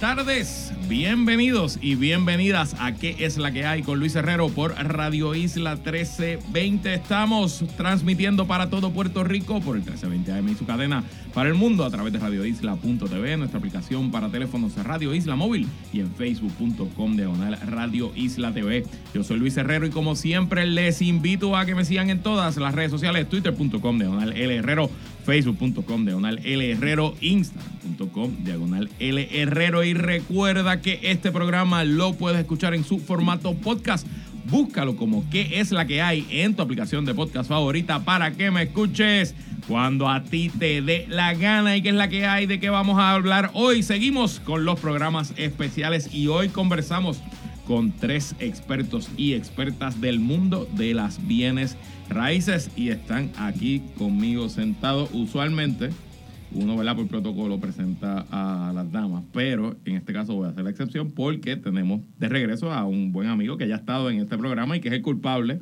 tardes. Bienvenidos y bienvenidas a ¿Qué es la que hay? con Luis Herrero por Radio Isla 1320. Estamos transmitiendo para todo Puerto Rico por el 1320 AM y su cadena para el mundo a través de radioisla.tv, nuestra aplicación para teléfonos Radio Isla Móvil y en facebook.com diagonal Radio Isla TV. Yo soy Luis Herrero y como siempre les invito a que me sigan en todas las redes sociales, twitter.com diagonal L Herrero, facebook.com diagonal L Herrero, instagram.com diagonal L Herrero y recuerda que este programa lo puedes escuchar en su formato podcast. Búscalo como qué es la que hay en tu aplicación de podcast favorita para que me escuches cuando a ti te dé la gana y qué es la que hay, de qué vamos a hablar hoy. Seguimos con los programas especiales y hoy conversamos con tres expertos y expertas del mundo de las bienes raíces y están aquí conmigo sentados usualmente uno, ¿verdad? Por protocolo presenta a las damas, pero en este caso voy a hacer la excepción porque tenemos de regreso a un buen amigo que ya ha estado en este programa y que es el culpable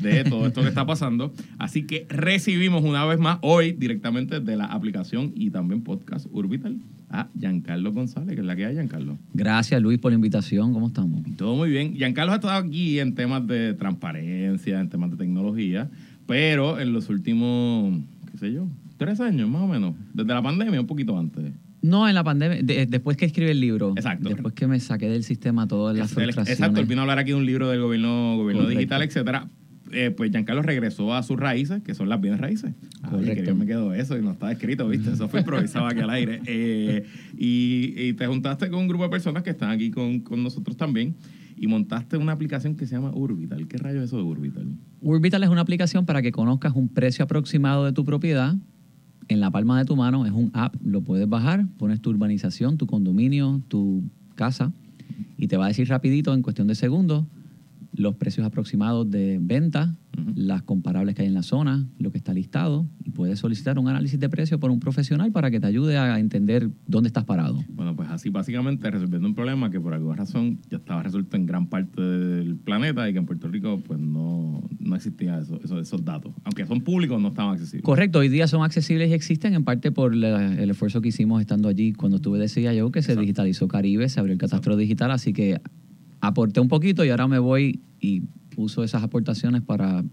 de todo esto que está pasando. Así que recibimos una vez más hoy directamente de la aplicación y también podcast Urbital a Giancarlo González, que es la que hay, Giancarlo. Gracias, Luis, por la invitación. ¿Cómo estamos? Todo muy bien. Giancarlo ha estado aquí en temas de transparencia, en temas de tecnología, pero en los últimos, qué sé yo, tres años más o menos, desde la pandemia, un poquito antes. No, en la pandemia, de- después que escribí el libro. Exacto. Después que me saqué del sistema todas las frustraciones. Exacto, él vino a hablar aquí de un libro del gobierno, gobierno Correcto. digital, etcétera. Eh, pues Giancarlo regresó a sus raíces, que son las bienes raíces. Ay, Correcto. que me quedó eso y no estaba escrito, ¿viste? Eso fue improvisado aquí al aire. Eh, y, y te juntaste con un grupo de personas que están aquí con, con nosotros también y montaste una aplicación que se llama Urbital. ¿Qué rayo es eso de Urbital? Urbital es una aplicación para que conozcas un precio aproximado de tu propiedad en la palma de tu mano. Es un app, lo puedes bajar, pones tu urbanización, tu condominio, tu casa y te va a decir rapidito, en cuestión de segundos, los precios aproximados de venta, las comparables que hay en la zona, lo que está listado y puedes solicitar un análisis de precio por un profesional para que te ayude a entender dónde estás parado. Bueno, pues así básicamente resolviendo un problema que por alguna razón ya estaba resuelto en gran parte del planeta y que en Puerto Rico pues no, no existía eso, eso- esos datos. Aunque son públicos, no estaban accesibles. Correcto, hoy día son accesibles y existen en parte por la- el esfuerzo que hicimos estando allí cuando estuve de CIO, que se digitalizó Caribe, se abrió el catastro digital, así que aporté un poquito y ahora me voy y uso esas aportaciones para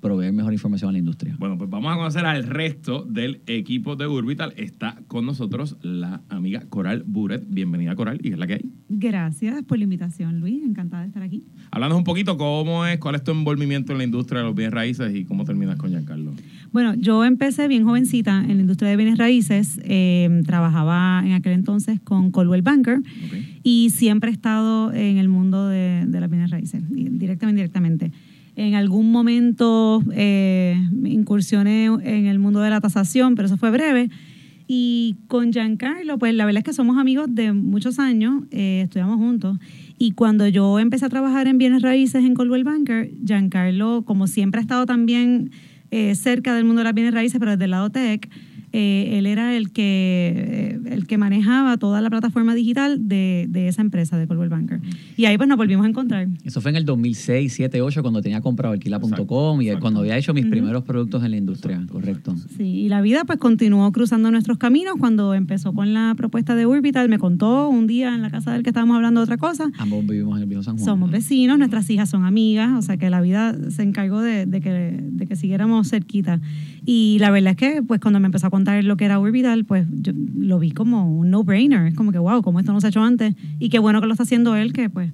proveer mejor información a la industria. Bueno, pues vamos a conocer al resto del equipo de Urbital. Está con nosotros la amiga Coral Buret. Bienvenida, Coral, y es la que hay. Gracias por la invitación, Luis. Encantada de estar aquí. Háblanos un poquito cómo es, cuál es tu envolvimiento en la industria de los bienes raíces y cómo terminas con Giancarlo. Bueno, yo empecé bien jovencita en la industria de bienes raíces. eh, trabajaba en aquel entonces con Coldwell Banker y siempre he estado en el mundo de, de las bienes raíces, directamente indirectamente. En algún momento eh, me incursioné en el mundo de la tasación, pero eso fue breve. Y con Giancarlo, pues la verdad es que somos amigos de muchos años, eh, estudiamos juntos. Y cuando yo empecé a trabajar en bienes raíces en Coldwell Banker, Giancarlo, como siempre ha estado también eh, cerca del mundo de las bienes raíces, pero desde el lado eh, él era el que, eh, el que manejaba toda la plataforma digital de, de esa empresa, de Coldwell Banker. Y ahí pues nos volvimos a encontrar. Eso fue en el 2006, 7, 8, cuando tenía comprado alquila.com y Exacto. cuando había hecho mis Ujú. primeros productos en la industria, Exacto, correcto. Sí, y la vida pues continuó cruzando nuestros caminos. Cuando empezó con la propuesta de Urbital, me contó un día en la casa del que estábamos hablando de otra cosa. Ambos vivimos en el viejo San Juan. Somos vecinos, nuestras hijas son amigas, o sea que la vida se encargó de, de que, de que siguiéramos cerquita. Y la verdad es que pues cuando me empezó a contar lo que era Urbital, pues yo lo vi como un no-brainer. Es como que, wow, como esto no se ha hecho antes. Y qué bueno que lo está haciendo él, que pues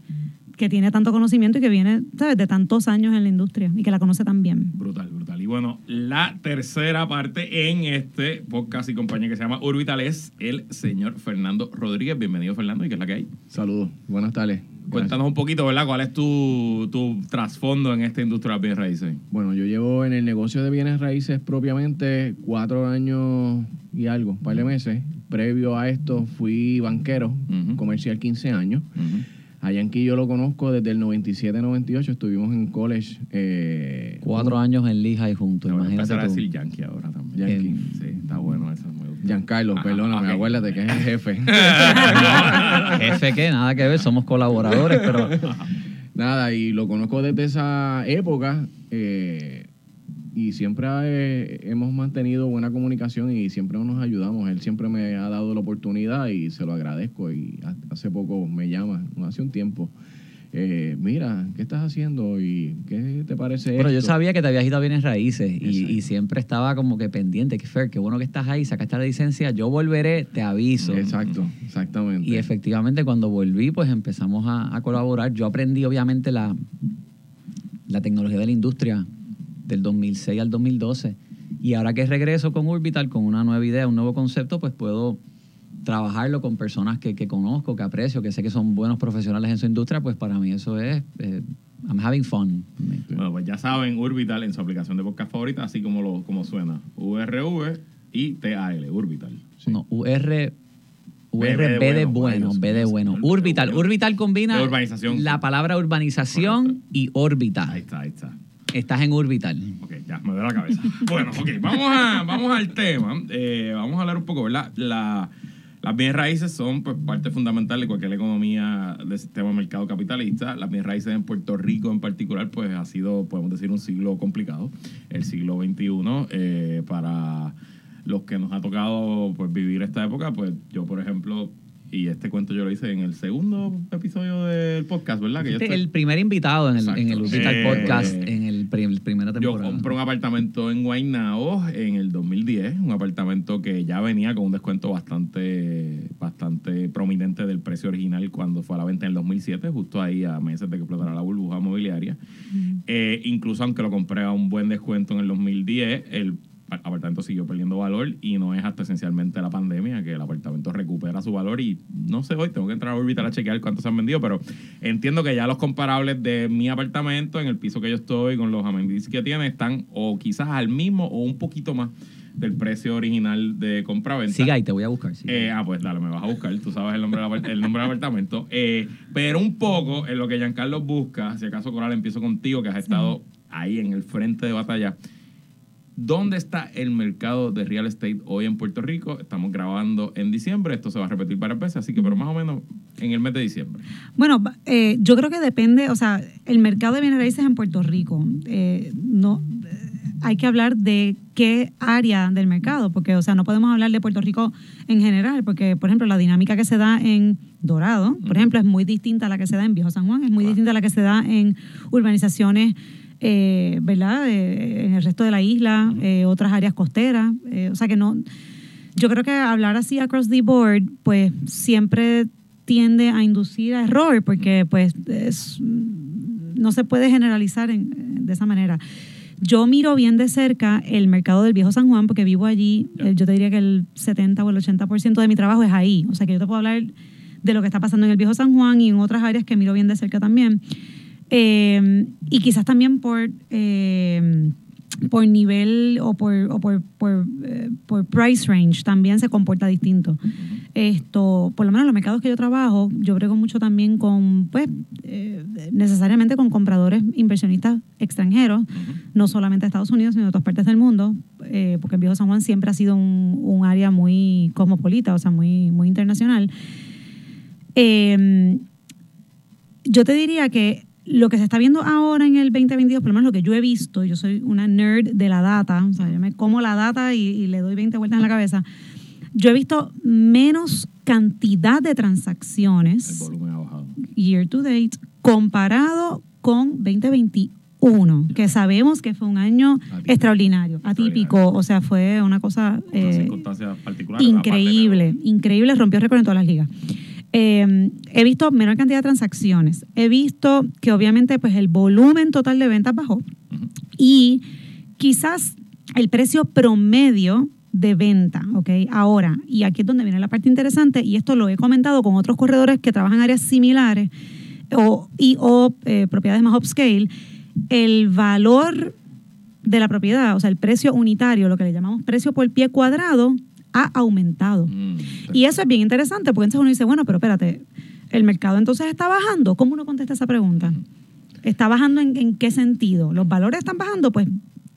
que tiene tanto conocimiento y que viene, ¿sabes?, de tantos años en la industria y que la conoce tan bien. Brutal, brutal. Y bueno, la tercera parte en este podcast y compañía que se llama Urbital es el señor Fernando Rodríguez. Bienvenido, Fernando, y qué es la que hay. Saludos, buenas tardes. Cuéntanos un poquito, ¿verdad? ¿Cuál es tu, tu trasfondo en esta industria de las bienes raíces? Bueno, yo llevo en el negocio de bienes raíces propiamente cuatro años y algo, un par de meses. Previo a esto fui banquero, comercial 15 años. Ujú. A Yankee yo lo conozco desde el 97-98, estuvimos en college. eh, Cuatro años en Lija y juntos, Te voy a imagínate tú. decir Yankee ahora también. Yankee. Sí, está bueno eso. muy Giancarlo, perdóname, ok. acuérdate que es el jefe. Jefe, que nada que ver, somos colaboradores, pero Nada, y lo conozco desde esa época eh, y siempre eh, hemos mantenido buena comunicación y siempre nos ayudamos. Él siempre me ha dado la oportunidad y se lo agradezco. Y ha- hace poco me llama, no hace un tiempo. eh, mira, ¿qué estás haciendo? ¿Y qué te parece Pero yo sabía que te habías ido a bienes raíces y siempre estaba como que pendiente, que Fer, qué bueno que estás ahí, sacaste la licencia, yo volveré, te aviso. Exacto, exactamente. Y efectivamente cuando volví, pues empezamos a, a colaborar. Yo aprendí obviamente la, la tecnología de la industria del 2006 al 2012. Y ahora que regreso con Orbital, con una nueva idea, un nuevo concepto, pues puedo trabajarlo con personas que, que conozco, que aprecio, que sé que son buenos profesionales en su industria, pues para mí eso es, eh, I'm having fun. Bueno, pues ya saben, Urbital en su aplicación de podcast favorita, así como, lo, como suena. URV y TAL, Urbital. Sí. No, UR, B UR, de bueno, B de bueno. Orbital, Orbital combina la palabra urbanización y Ahí órbita. está, ahí está. Estás en Orbital. Ok, ya, me duele la cabeza. bueno, ok, vamos, a, vamos al tema. Eh, vamos a hablar un poco, ¿verdad? La, las bienes raíces son pues, parte fundamental de cualquier economía del sistema de mercado capitalista. Las bienes raíces en Puerto Rico en particular, pues ha sido, podemos decir, un siglo complicado. El siglo XXI, eh, para los que nos ha tocado pues, vivir esta época, pues yo, por ejemplo, y este cuento yo lo hice en el segundo episodio del podcast, ¿verdad? Que yo estoy- el primer invitado en el, Exacto. en el Eh, Podcast en el pri- primera Yo temporada. compré un apartamento en Guaynabo en el 2010, un apartamento que ya venía con un descuento bastante, bastante prominente del precio original cuando fue a la venta en el 2007, justo ahí a meses de que explotara la burbuja mobiliaria. Eh, incluso aunque lo compré a un buen descuento en el 2010, el apartamento siguió perdiendo valor y no es hasta esencialmente la pandemia que el apartamento recupera su valor y no sé hoy, tengo que entrar a Orbital a chequear cuántos se han vendido, pero entiendo que ya los comparables de mi apartamento en el piso que yo estoy con los amenities que tiene están o quizás al mismo o un poquito más del precio original de compra-venta. Siga ahí, te voy a buscar. sigue. Eh, ah, pues dale, me vas a buscar. Tú sabes el nombre del, el nombre del apartamento. Eh, pero un poco en lo que Giancarlo busca, si acaso Coral empiezo contigo, que has estado ahí en el frente de batalla. ¿Dónde está el mercado de real estate hoy en Puerto Rico? Estamos grabando en diciembre, esto se va a repetir varias veces, así que pero más o menos en el mes de diciembre. Bueno, eh, yo creo que depende, o sea, el mercado de bienes raíces en Puerto Rico, eh, no, eh, hay que hablar de qué área del mercado, porque, o sea, no podemos hablar de Puerto Rico en general, porque, por ejemplo, la dinámica que se da en Dorado, por ejemplo, es muy distinta a la que se da en Viejo San Juan, es muy distinta a la que se da en urbanizaciones, eh, ¿verdad?, Eh, en el resto de la isla, eh, otras áreas costeras, eh, o sea que no, yo creo que hablar así across the board, pues siempre tiende a inducir a error, porque pues es- no se puede generalizar en- de esa manera. Yo miro bien de cerca el mercado del viejo San Juan, porque vivo allí, Ya. eh, yo te diría que el 70 o el 80% de mi trabajo es ahí, o sea que yo te puedo hablar de lo que está pasando en el viejo San Juan y en otras áreas que miro bien de cerca también. Eh, y quizás también por... eh, por nivel o por, o por, por, eh, por price range también se comporta distinto. Esto, por lo menos en los mercados que yo trabajo, yo brego mucho también con, pues, eh, necesariamente con compradores inversionistas extranjeros, no solamente de Estados Unidos, sino de otras partes del mundo, eh, porque el Viejo San Juan siempre ha sido un, un área muy cosmopolita, o sea, muy, muy internacional. Eh, yo te diría que lo que se está viendo ahora en el 2022, por lo menos lo que yo he visto, yo soy una nerd de la data, o sea, yo me como la data y, y le doy 20 vueltas en la cabeza. Yo he visto menos cantidad de El transacciones volumen ha bajado. year to date comparado con 2021, que sabemos que fue un año Atípico. extraordinario, atípico, o sea, fue una cosa eh, increíble, increíble, rompió récord en todas las ligas. Eh, he visto menor cantidad de transacciones. He visto que obviamente pues el volumen total de ventas bajó y quizás el precio promedio de venta, ¿ok? Ahora, y aquí es donde viene la parte interesante, y esto lo he comentado con otros corredores que trabajan en áreas similares o, y o eh, propiedades más upscale, el valor de la propiedad, o sea, el precio unitario, lo que le llamamos precio por pie cuadrado, ha aumentado. Mm, Y eso es bien interesante, porque entonces uno dice, bueno, pero espérate, ¿el mercado entonces está bajando? ¿Cómo uno contesta esa pregunta? ¿Está bajando en, en qué sentido? ¿Los valores están bajando? Pues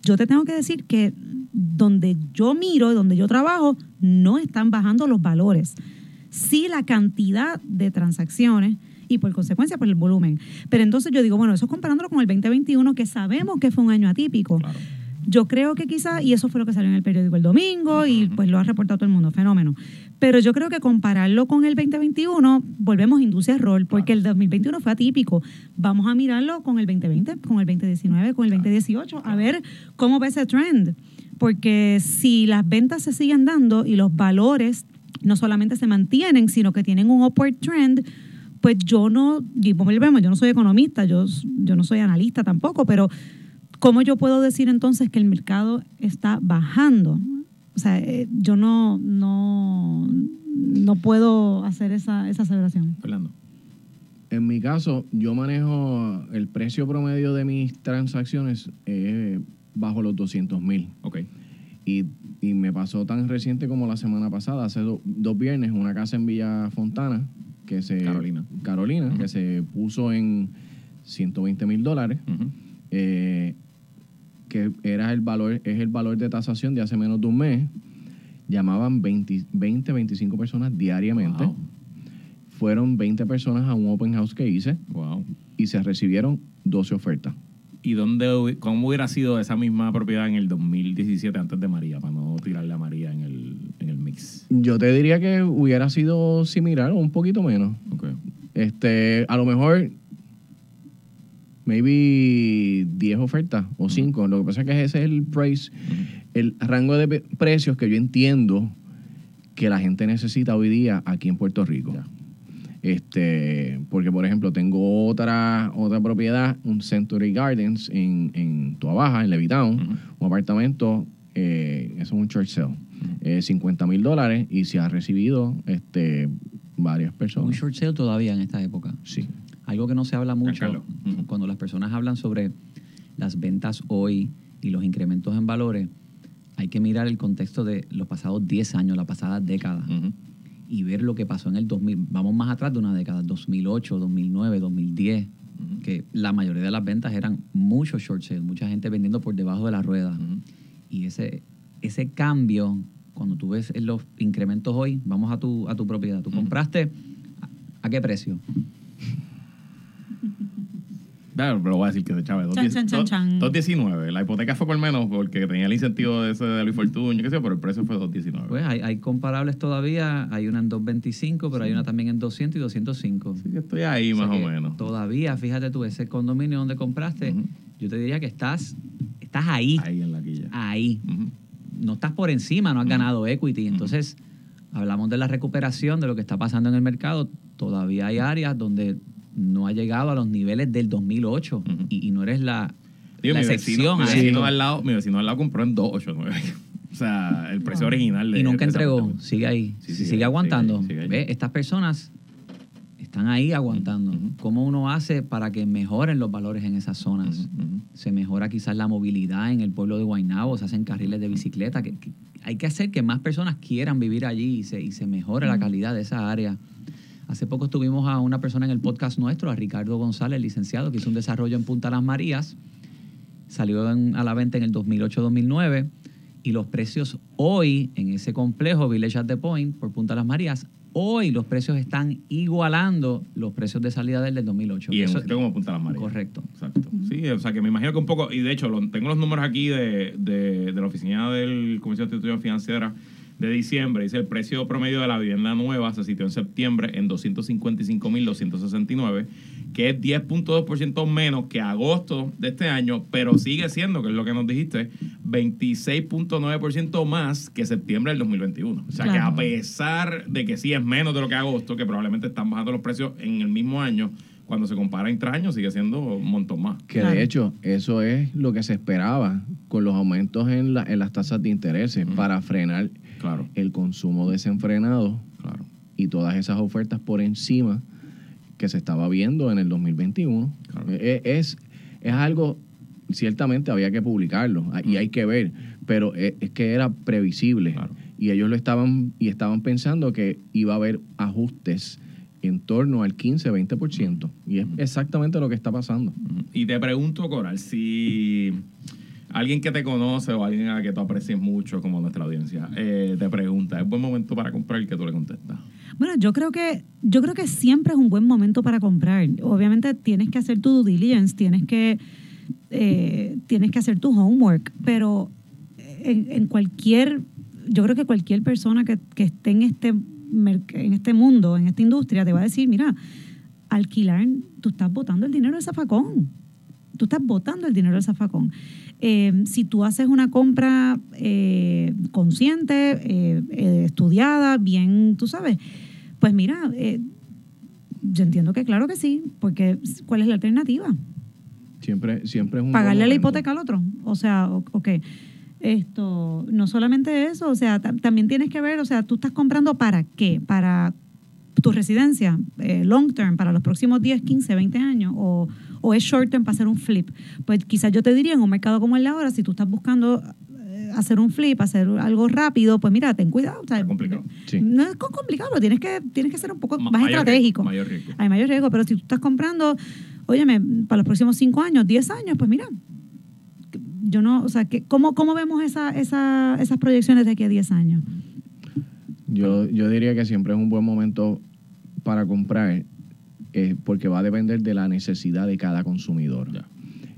yo te tengo que decir que donde yo miro, donde yo trabajo, no están bajando los valores. Sí la cantidad de transacciones y por consecuencia por el volumen. Pero entonces yo digo, bueno, eso comparándolo con el 2021, que sabemos que fue un año atípico. Yo creo que quizá, y eso fue lo que salió en el periódico el domingo, y pues lo ha reportado todo el mundo, fenómeno. Pero yo creo que compararlo con el 2021, volvemos a industria error, porque el 2021 fue atípico. Vamos a mirarlo con el 2020, con el 2019, con el 2018, a ver cómo va ese trend. Porque si las ventas se siguen dando y los valores no solamente se mantienen, sino que tienen un upward trend, pues yo no, y volvemos, yo no soy economista, yo, yo no soy analista tampoco, pero ¿cómo yo puedo decir entonces que el mercado está bajando? O sea, eh, yo no, no, no puedo hacer esa, esa aseveración. Fernando. En mi caso, yo manejo el precio promedio de mis transacciones eh, bajo los 200 mil. Ok. Y, y me pasó tan reciente como la semana pasada, hace do- dos viernes, una casa en Villa Fontana, que se, Carolina. Carolina, que se puso en 120 mil dólares, eh, que era el valor, es el valor de tasación de hace menos de un mes. Llamaban 20, 20 25 personas diariamente. Wow. Fueron 20 personas a un open house que hice Wow. y se recibieron 12 ofertas. ¿Y dónde, cómo hubiera sido esa misma propiedad en el 2017 antes de María, para no tirarle a María en el, en el mix? Yo te diría que hubiera sido similar o un poquito menos. Este, a lo mejor, maybe 10 ofertas o 5. Lo que pasa es que ese es el price, el rango de precios que yo entiendo que la gente necesita hoy día aquí en Puerto Rico. Ya. Este, porque por ejemplo tengo otra otra propiedad, un Century Gardens en, en Tuabaja, en Levittown, Ujú. un apartamento, eh, eso es un church sale, eh, 50 mil dólares y se ha recibido este varias Un personas. short sale todavía en esta época. Sí. Algo que no se habla mucho cuando las personas hablan sobre las ventas hoy y los incrementos en valores, hay que mirar el contexto de los pasados 10 años, la pasada década, y ver lo que pasó en el 2000. Vamos más atrás de una década, 2008, 2009, 2010, Ujú. que la mayoría de las ventas eran muchos short sales, mucha gente vendiendo por debajo de la rueda. Y ese, ese cambio, cuando tú ves los incrementos hoy, vamos a tu, a tu propiedad. ¿Tú compraste a, a qué precio? Claro, pero voy a decir que se chan. 2.19. La hipoteca fue por menos porque tenía el incentivo de ese de Luis Fortuño, qué sé yo, pero el precio fue 2.19. Pues hay, hay comparables todavía, hay una en 225, pero hay una también en 200 y 205. Así que estoy ahí O sea más o menos. Todavía, fíjate tú, ese condominio donde compraste, yo te diría que estás, estás ahí, Ahí en la quilla. ahí. No estás por encima, no has ganado equity. Entonces, hablamos de la recuperación, de lo que está pasando en el mercado. Todavía hay áreas donde no ha llegado a los niveles del 2008 Ujú. y, y no eres la, Digo, la mi vecino, excepción mi vecino esto. de al lado, mi vecino al lado compró en 2.89. o sea, el precio original de y nunca entregó, sigue ahí, Sí, Si sigue sigue, aguantando. sigue sigue. Estas personas están ahí aguantando. Ujú. ¿Cómo uno hace para que mejoren los valores en esas zonas? Ujú, ujú. Se mejora quizás la movilidad en el pueblo de Guaynabo, se hacen carriles de bicicleta. Que, que hay que hacer que más personas quieran vivir allí y se, y se mejore la calidad de esa área. Hace poco estuvimos a una persona en el podcast nuestro, a Ricardo González, licenciado, que hizo un desarrollo en Punta Las Marías. Salió en- a la venta en el 2008-2009 y los precios hoy en ese complejo Village at the Point por Punta Las Marías, hoy los precios están igualando los precios de salida del del 2008. Y en Eso- un sitio como Punta Las Marías. Correcto. Exacto. Sí, o sea que me imagino que un poco, y de hecho lo- tengo los números aquí de, de, de la oficina del Comisión de Instituciones Financieras de diciembre. Dice el precio promedio de la vivienda nueva se sitúa en septiembre en 255.269, que es 10.2% menos que agosto de este año, pero sigue siendo, que es lo que nos dijiste, 26.9% más que septiembre del 2021. O sea que a pesar de que sí es menos de lo que agosto, que probablemente están bajando los precios en el mismo año, cuando se compara entre años sigue siendo un montón más. Que Claro. de hecho, eso es lo que se esperaba con los aumentos en, la- en las tasas de intereses para frenar Claro, el consumo desenfrenado claro. y todas esas ofertas por encima que se estaba viendo en el 2021. Claro. Eh, Es, es algo, ciertamente había que publicarlo ah, y hay que ver, pero es, es que era previsible. Claro. Y ellos lo estaban, y estaban pensando que iba a haber ajustes en torno al 15-20%. Y es exactamente lo que está pasando. Y te pregunto, Coral, si Alguien que te conoce o alguien a la que tú aprecies mucho, como nuestra audiencia, eh, te pregunta, ¿es buen momento para comprar? que tú le contestas? Bueno, yo creo que yo creo que siempre es un buen momento para comprar. Obviamente tienes que hacer tu due diligence, tienes que eh, tienes que hacer tu homework, pero en, en cualquier, yo creo que cualquier persona que, que esté en este en este mundo, en esta industria, te va a decir, mira, alquilar, tú estás botando el dinero del zafacón. Tú estás botando el dinero del zafacón. Eh, si tú haces una compra eh, consciente, eh, eh, estudiada, bien, tú sabes, pues mira, yo entiendo que claro que sí, porque ¿cuál es la alternativa? Siempre, siempre es un pagarle la hipoteca al otro. O sea, o- ok. Esto, no solamente eso, o sea, ta- también tienes que ver, o sea, tú estás comprando para qué? Para tu residencia, eh, long term, para los próximos 10, 15, 20 años, o, o es short term para hacer un flip. Pues quizás yo te diría, en un mercado como el de ahora, si tú estás buscando eh, hacer un flip, hacer algo rápido, pues mira, ten cuidado. o sea, complicado. Sí. No es co- complicado, pero tienes que, tienes que ser un poco Ma- más mayor estratégico. riesgo, mayor riesgo. Hay mayor riesgo, pero si tú estás comprando, óyeme, para los próximos 5 años, 10 años, pues mira, yo no, o sea, que, ¿cómo, ¿cómo vemos esa, esa, esas proyecciones de aquí a 10 años? Yo, yo diría que siempre es un buen momento para comprar eh, porque va a depender de la necesidad de cada consumidor. Ya.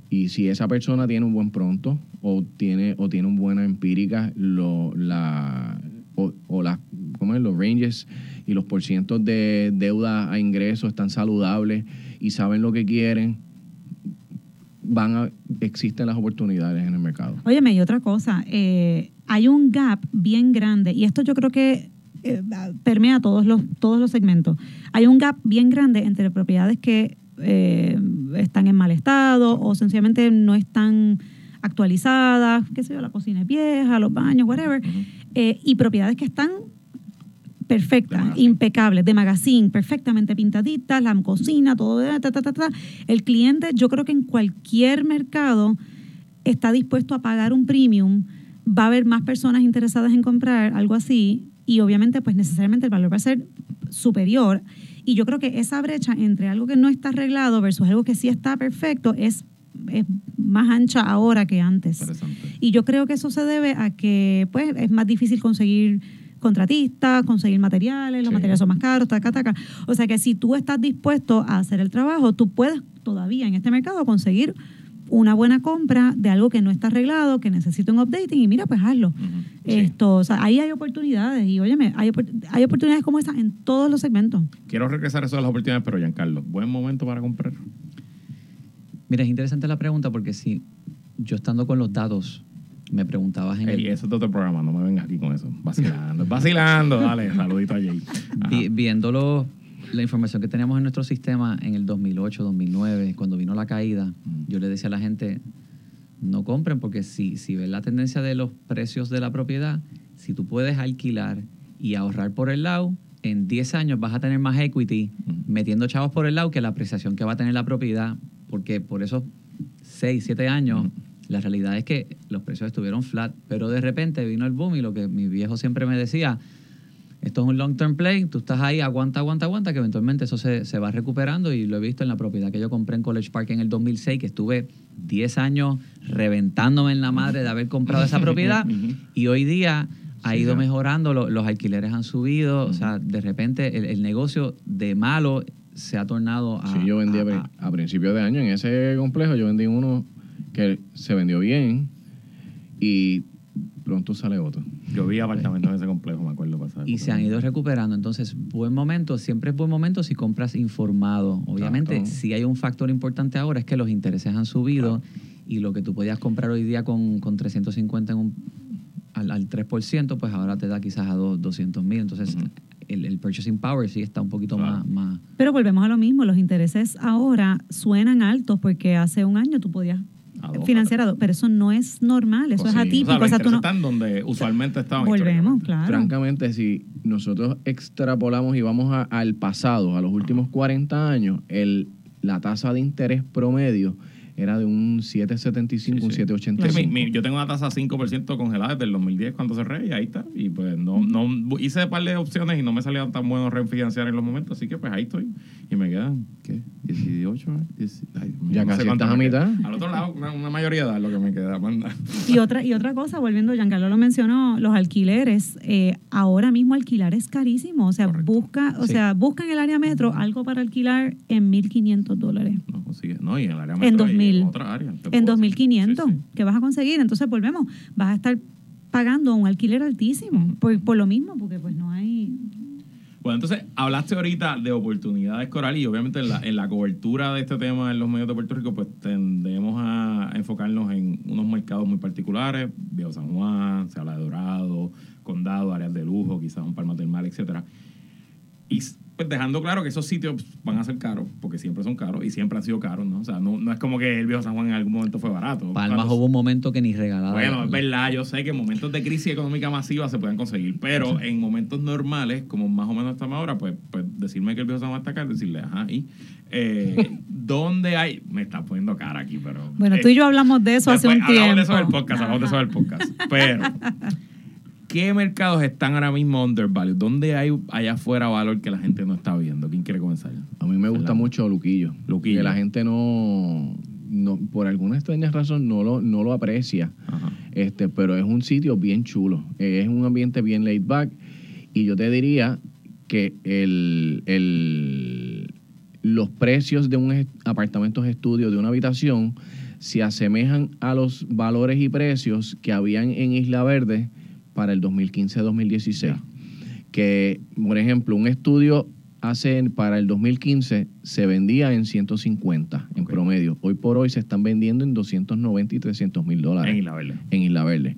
Y si esa persona tiene un buen pronto o tiene o tiene un buena empírica, lo, la, o, o las, ¿cómo es? los ranges y los porcientos de deuda a ingreso están saludables y saben lo que quieren, van a, existen las oportunidades en el mercado. Óyeme, y otra cosa, eh, hay un gap bien grande, y esto yo creo que eh, permea todos los, todos los segmentos. Hay un gap bien grande entre propiedades que eh, están en mal estado o sencillamente no están actualizadas, qué sé yo, la cocina es vieja, los baños, whatever, eh, y propiedades que están Magazine. impecables, de magazine, perfectamente pintaditas, la cocina, todo, ta, ta, ta, ta. El cliente, yo creo que en cualquier mercado está dispuesto a pagar un premium, va a haber más personas interesadas en comprar algo así y obviamente pues necesariamente el valor va a ser superior y yo creo que esa brecha entre algo que no está arreglado versus algo que sí está perfecto es, es más ancha ahora que antes. Y yo creo que eso se debe a que pues es más difícil conseguir contratistas, conseguir materiales, los Sí. materiales son más caros, taca, taca. O sea que si tú estás dispuesto a hacer el trabajo, tú puedes todavía en este mercado conseguir una buena compra de algo que no está arreglado, que necesita un updating y mira, pues hazlo. Esto, o sea, ahí hay oportunidades y óyeme, hay, hay oportunidades como esas en todos los segmentos. Quiero regresar a eso de las oportunidades, pero Giancarlo, buen momento para comprar. Mira, es interesante la pregunta porque si yo estando con los datos me preguntabas en Ey, el, eso es de otro programa, no me vengas aquí con eso. Vacilando, vacilando. Dale, saludito a Jay. Vi- viendo la información que teníamos en nuestro sistema en el 2008, 2009, cuando vino la caída, yo le decía a la gente, no compren porque si, si ves la tendencia de los precios de la propiedad, si tú puedes alquilar y ahorrar por el lado, en 10 años vas a tener más equity metiendo chavos por el lado que la apreciación que va a tener la propiedad, porque por esos 6, 7 años, la realidad es que los precios estuvieron flat, pero de repente vino el boom y lo que mi viejo siempre me decía, esto es un long term play, tú estás ahí, aguanta, aguanta, aguanta, que eventualmente eso se, se va recuperando y lo he visto en la propiedad que yo compré en College Park en el 2006, que estuve 10 años reventándome en la madre de haber comprado esa propiedad y hoy día ha ido mejorando, lo- los alquileres han subido, o sea, de repente el, el negocio de malo se ha tornado a... Sí, yo vendí a, a- a principios de año en ese complejo, yo vendí uno que se vendió bien y pronto sale otro. Yo vi apartamentos en ese complejo, me acuerdo pasar. y se han ido recuperando. Entonces, buen momento, siempre es buen momento si compras informado. Obviamente, Exacto. si hay un factor importante ahora es que los intereses han subido y lo que tú podías comprar hoy día con, con 350 en un, al, al 3%, pues ahora te da quizás a dos- 200 mil. Entonces, el, el purchasing power sí está un poquito Claro. más, más... Pero volvemos a lo mismo, los intereses ahora suenan altos porque hace un año tú podías dos, financiar a dos, pero eso no es normal, eso Pues es sí. atípico. O sea, los o sea, tú no- están donde usualmente estaban. volvemos, claro. Francamente, si nosotros extrapolamos y vamos a- al pasado, a los últimos 40 años, el, la tasa de interés promedio era de un 7.75, un Sí, sí. 7.85. Sí, mi- mi- yo tengo una tasa 5% congelada desde el 2010 cuando cerré y ahí está. Y pues no, no hice un par de opciones y no me salían tan buenos refinanciar en los momentos. Así que pues ahí estoy. Y me quedan, ¿qué? 18, ¿eh? Ay, Ya no casi estás a mitad. Al otro lado, una, una mayoría de lo que me queda. manda. Y otra, y otra cosa, volviendo, Giancarlo lo mencionó, los alquileres, eh, ahora mismo alquilar es carísimo. O sea, Correcto. busca, o Sí. sea, busca en el área metro algo para alquilar en 1.500 dólares. No consigue. No, y en el área En metro y 2000. En otra área. te En puedo decir. 2.500, Sí, sí. que vas a conseguir. Entonces, volvemos, vas a estar pagando un alquiler altísimo por, por lo mismo, porque pues no hay... Bueno, entonces hablaste ahorita de oportunidades coral y obviamente en la, en la cobertura de este tema en los medios de Puerto Rico, pues tendemos a enfocarnos en unos mercados muy particulares, Viejo San Juan, se habla de Dorado, Condado, áreas de lujo, quizás un Palma del Mar, etcétera. Y pues dejando claro que esos sitios van a ser caros, porque siempre son caros y siempre han sido caros, ¿no? O sea, no, no es como que el Viejo San Juan en algún momento fue barato. Palmas Cuando- hubo un momento que ni regalaba. bueno, es verdad, yo sé que en momentos de crisis económica masiva se pueden conseguir, pero en momentos normales, como más o menos estamos ahora, pues, pues decirme que el viejo San Juan está acá, decirle, ajá, y eh, ¿dónde hay? Me está poniendo cara aquí, pero... Bueno, eh, tú y yo hablamos de eso hace un tiempo. Hablamos de eso del podcast, hablamos de eso del podcast, pero... ¿Qué mercados están ahora mismo undervalued? ¿Dónde hay allá afuera valor que la gente no está viendo? ¿Quién quiere comenzar? A mí me gusta ¿Verdad? mucho Luquillo. Luquillo. Que la gente no, no, por alguna extraña razón, no lo, no lo aprecia. Ajá. Este, pero es un sitio bien chulo. Es un ambiente bien laid back. Y yo te diría que el, el- los precios de un apartamentos estudio de una habitación se asemejan a los valores y precios que habían en Isla Verde para el 2015-2016. Que, por ejemplo, un estudio hace para el 2015 se vendía en 150 en promedio. Hoy por hoy se están vendiendo en 290 y 300 mil dólares En Isla Verde. en Isla Verde.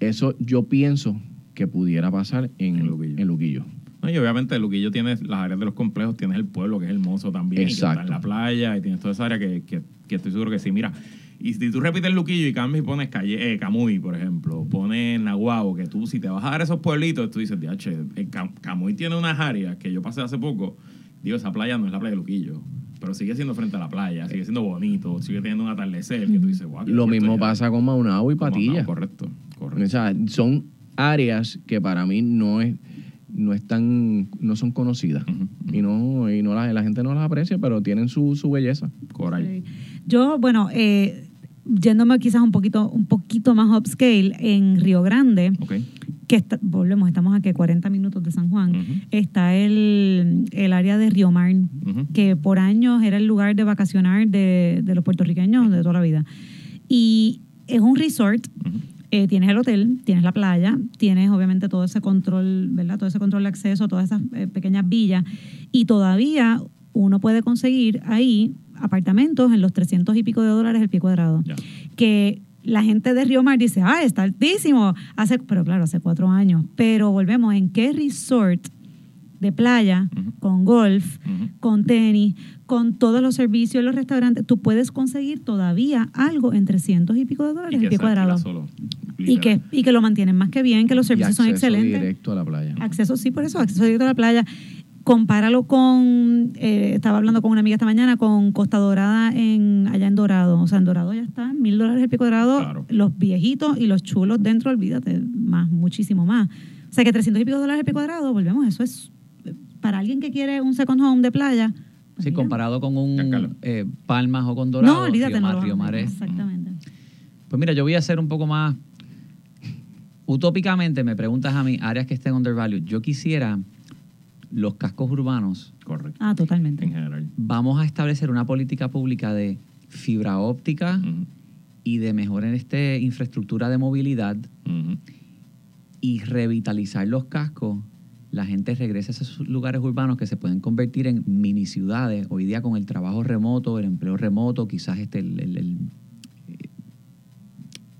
Eso yo pienso que pudiera pasar en, En en Luquillo. No, y obviamente Luquillo tienes las áreas de los complejos, tienes el pueblo que es hermoso también, y que está Exacto. en la playa, y tienes toda esa área que, que, que estoy seguro que sí. Mira, y si tú repites Luquillo y cambias y pones calle, eh, Camuy, por ejemplo, pones Nahuabo, que tú si te vas a dar esos pueblitos, tú dices, diache, el Cam- Camuy tiene unas áreas que yo pasé hace poco, digo, esa playa no es la playa de Luquillo, pero sigue siendo frente a la playa, sigue siendo bonito, sigue teniendo un atardecer, que tú dices, wow. Lo mismo ya". pasa con Maunao y Patilla. Correcto, correcto. O sea, son áreas que para mí no es no están no son conocidas y no y no la, la gente no las aprecia pero tienen su, su belleza Coral. Sí. Yo, bueno, eh, yéndome quizás un poquito, un poquito más upscale, en Río Grande, que está- volvemos, estamos aquí a 40 minutos de San Juan, está el, el área de Río Mar, que por años era el lugar de vacacionar de, de los puertorriqueños de toda la vida. Y es un resort, eh, tienes el hotel, tienes la playa, tienes obviamente todo ese control, ¿verdad? Todo ese control de acceso, todas esas eh, pequeñas villas. Y todavía uno puede conseguir ahí apartamentos en los 300 y pico de dólares el pie cuadrado. Que la gente de Río Mar dice, ah, está altísimo. Hace, pero claro, hace cuatro años. Pero volvemos, ¿en qué resort de playa, con golf, con tenis, con todos los servicios, los restaurantes, tú puedes conseguir todavía algo en 300 y pico de dólares el pie cuadrado. solo, Y que, y que lo mantienen más que bien, que los y servicios son acceso excelentes. directo a la playa Acceso, sí, por eso, acceso directo a la playa. Compáralo con, eh, estaba hablando con una amiga esta mañana, con Costa Dorada en, allá en Dorado. O sea, en Dorado ya está, mil dólares el pie cuadrado. Claro. Los viejitos y los chulos dentro, olvídate, más, muchísimo más. O sea, que 300 y pico dólares el pie cuadrado, volvemos, eso es, eh, para alguien que quiere un second home de playa. pues Sí, mira. comparado con un eh, Palmas o con Dorado. No, olvídate, Río no Mar- Río Mar Exactamente. Pues mira, yo voy a hacer un poco más. Utópicamente me preguntas a mí áreas que estén undervalued. Yo quisiera los cascos urbanos. Correcto. Ah, totalmente. En general. Vamos a establecer una política pública de fibra óptica y de mejor en este infraestructura de movilidad y revitalizar los cascos. La gente regresa a esos lugares urbanos que se pueden convertir en mini ciudades. Hoy día con el trabajo remoto, el empleo remoto, quizás este el, el- el,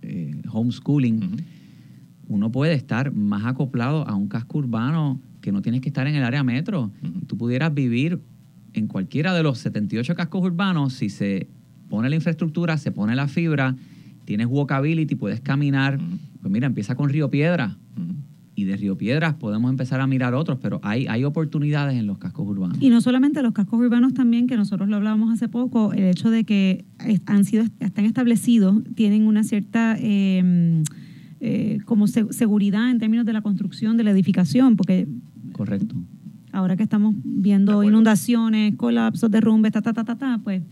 eh, homeschooling. Uno puede estar más acoplado a un casco urbano que no tienes que estar en el área metro. Tú pudieras vivir en cualquiera de los 78 cascos urbanos si se pone la infraestructura, se pone la fibra, tienes walkability, puedes caminar. Pues mira, empieza con Río Piedra Ujú. y de Río Piedras podemos empezar a mirar otros, pero hay, hay oportunidades en los cascos urbanos. Y no solamente los cascos urbanos también, que nosotros lo hablábamos hace poco, el hecho de que han sido, están establecidos, tienen una cierta eh, eh, como se- seguridad en términos de la construcción de la edificación, porque Correcto. ahora que estamos viendo inundaciones, colapsos, derrumbes, ta, ta, ta, ta, ta, pues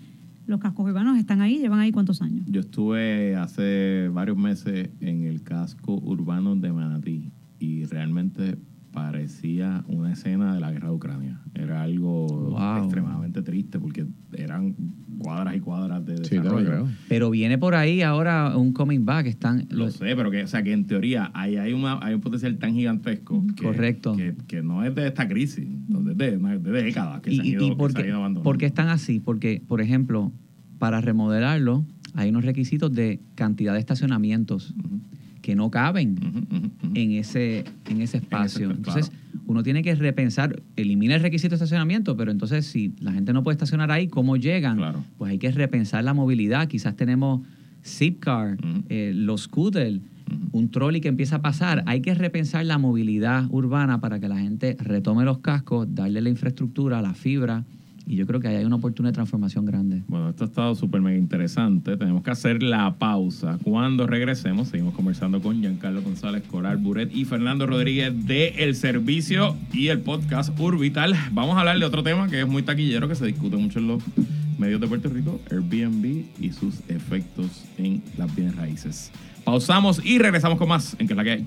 los cascos urbanos están ahí, llevan ahí cuántos años. Yo estuve hace varios meses en el casco urbano de Manatí y realmente parecía una escena de la guerra de Ucrania. Era algo Wow. extremadamente triste porque eran cuadras y cuadras de Sí, desarrollo. creo. Pero viene por ahí ahora un coming back. Están Lo sé, pero que, o sea, que en teoría hay, hay, una, hay un potencial tan gigantesco que, Correcto. que, que no es de esta crisis, no, es de, de, de décadas que ¿Y, se han ido, y que por, se han ido abandonando. por qué están así? Porque, por ejemplo, para remodelarlo hay unos requisitos de cantidad de estacionamientos que no caben en ese, en ese espacio. Entonces, uno tiene que repensar, elimina el requisito de estacionamiento, pero entonces si la gente no puede estacionar ahí, ¿cómo llegan? Claro. Pues hay que repensar la movilidad. Quizás tenemos Zipcar, eh, los scooters, un trolley que empieza a pasar. Hay que repensar la movilidad urbana para que la gente retome los cascos, darle la infraestructura, la fibra. Y yo creo que ahí hay una oportunidad de transformación grande. Bueno, esto ha estado súper mega interesante. Tenemos que hacer la pausa. Cuando regresemos, seguimos conversando con Giancarlo González, Coral Buret y Fernando Rodríguez de El Servicio y el podcast Urbital. Vamos a hablar de otro tema que es muy taquillero, que se discute mucho en los medios de Puerto Rico, Airbnb y sus efectos en las bienes raíces. Pausamos y regresamos con más en que es la que hay.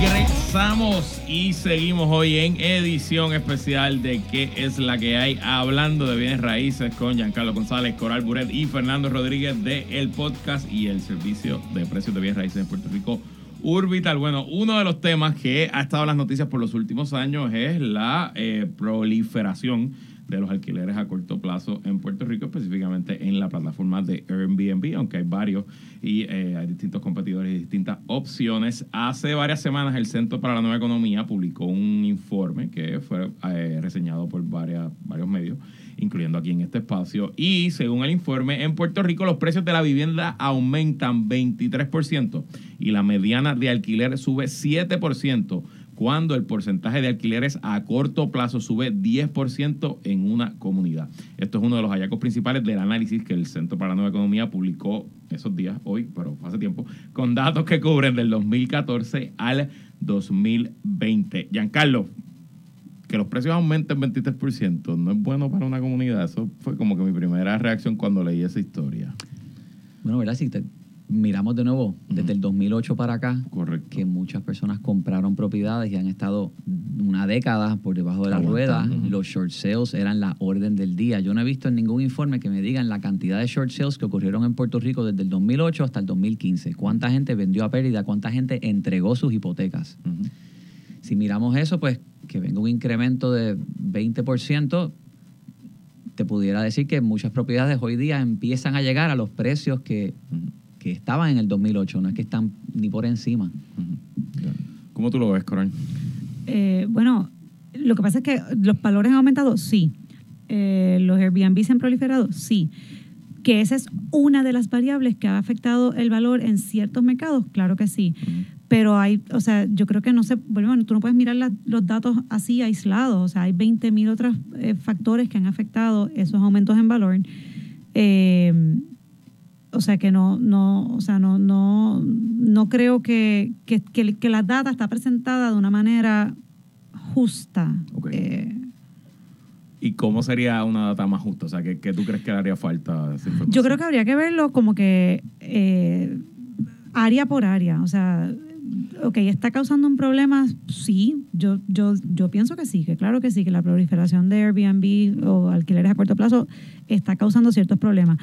Regresamos y seguimos hoy en edición especial de ¿Qué es la que hay? Hablando de bienes raíces con Giancarlo González, Coral Buret y Fernando Rodríguez de el podcast y el servicio de precios de bienes raíces en Puerto Rico. Urbital, bueno, uno de los temas que ha estado en las noticias por los últimos años es la eh, proliferación de los alquileres a corto plazo en Puerto Rico, específicamente en la plataforma de Airbnb, aunque hay varios y eh, hay distintos competidores y distintas opciones. Hace varias semanas el Centro para la Nueva Economía publicó un informe que fue eh, reseñado por varias, varios medios, incluyendo aquí en este espacio. Y según el informe, en Puerto Rico los precios de la vivienda aumentan 23% y la mediana de alquiler sube 7% cuando el porcentaje de alquileres a corto plazo sube 10% en una comunidad. Esto es uno de los hallazgos principales del análisis que el Centro para la Nueva Economía publicó esos días, hoy, pero hace tiempo, con datos que cubren del 2014 al 2020. Giancarlo, que los precios aumenten 23% no es bueno para una comunidad. Eso fue como que mi primera reacción cuando leí esa historia. Bueno, ¿verdad? Si te- miramos de nuevo, desde el 2008 para acá, Correcto. que muchas personas compraron propiedades y han estado una década por debajo de la rueda. Los short sales eran la orden del día. Yo no he visto en ningún informe que me digan la cantidad de short sales que ocurrieron en Puerto Rico desde el 2008 hasta el 2015. ¿Cuánta gente vendió a pérdida? ¿Cuánta gente entregó sus hipotecas? Si miramos eso, pues que venga un incremento de 20%, te pudiera decir que muchas propiedades hoy día empiezan a llegar a los precios que. Que estaban en el 2008, no es que están ni por encima. ¿Cómo tú lo ves, Coral? Eh, bueno, lo que pasa es que los valores han aumentado, sí. Eh, los Airbnb se han proliferado, sí. Que esa es una de las variables que ha afectado el valor en ciertos mercados, claro que sí. Pero hay, o sea, yo creo que no se, bueno, tú no puedes mirar la- los datos así aislados, o sea, hay 20 mil otros eh, factores que han afectado esos aumentos en valor. Eh, o sea que no, no, o sea, no, no, no creo que, que, que- que la data está presentada de una manera justa. Ok. Eh, ¿Y cómo sería una data más justa? O sea, ¿qué, qué tú crees que le haría falta? yo creo que habría que verlo como que eh, área por área. O sea, ok, ¿está causando un problema? Sí, yo, yo, yo pienso que sí, que claro que sí, que la proliferación de Airbnb o alquileres a corto plazo está causando ciertos problemas.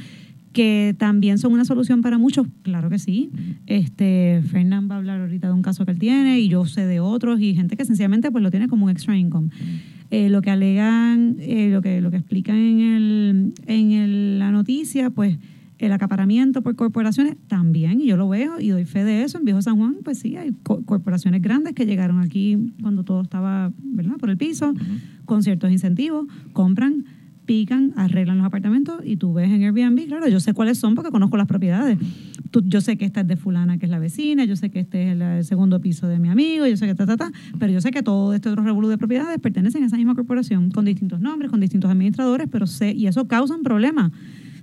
Que también son una solución para muchos, claro que sí. Este, Fernán va a hablar ahorita de un caso que él tiene y yo sé de otros y gente que sencillamente pues lo tiene como un extra income. Eh, lo que alegan, eh, lo que lo que explican en, el, en el- la noticia, pues el acaparamiento por corporaciones también, y yo lo veo y doy fe de eso. En Viejo San Juan, pues sí, hay co- corporaciones grandes que llegaron aquí cuando todo estaba ¿verdad? por el piso, con ciertos incentivos, compran, pican, arreglan los apartamentos y tú ves en Airbnb, claro, yo sé cuáles son porque conozco las propiedades. Yo sé que esta es de fulana, que es la vecina, yo sé que este es el, el segundo piso de mi amigo, yo sé que ta, ta, ta, pero yo sé que todo este otro revolú de propiedades pertenecen a esa misma corporación, con distintos nombres, con distintos administradores, pero sé, y eso causa un problema.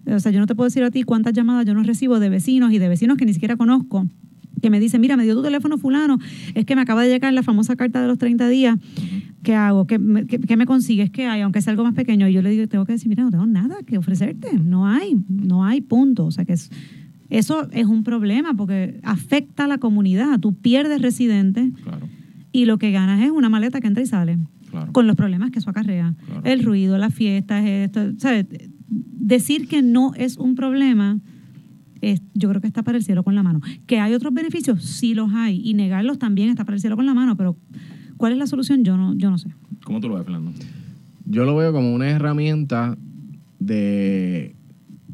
O sea, yo no te puedo decir a ti cuántas llamadas yo no recibo de vecinos y de vecinos que ni siquiera conozco, que me dicen, mira, me dio tu teléfono fulano, es que me acaba de llegar la famosa carta de los 30 días, ¿qué hago? ¿Qué me, qué- qué me consigues? ¿Qué hay? Aunque sea algo más pequeño. Y yo le digo, tengo que decir, mira, no tengo nada que ofrecerte, no hay, no hay punto. O sea, que es, eso es un problema porque afecta a la comunidad, tú pierdes residentes Claro, y lo que ganas es una maleta que entra y sale claro. con los problemas que eso acarrea. Claro. El ruido, las fiestas, esto, ¿sabes? Decir que no es un problema, yo creo que está para el cielo con la mano. Que hay otros beneficios, sí los hay, y negarlos también está para el cielo con la mano, pero ¿cuál es la solución? Yo no, yo no sé. ¿Cómo tú lo ves, Fernando? Yo lo veo como una herramienta de,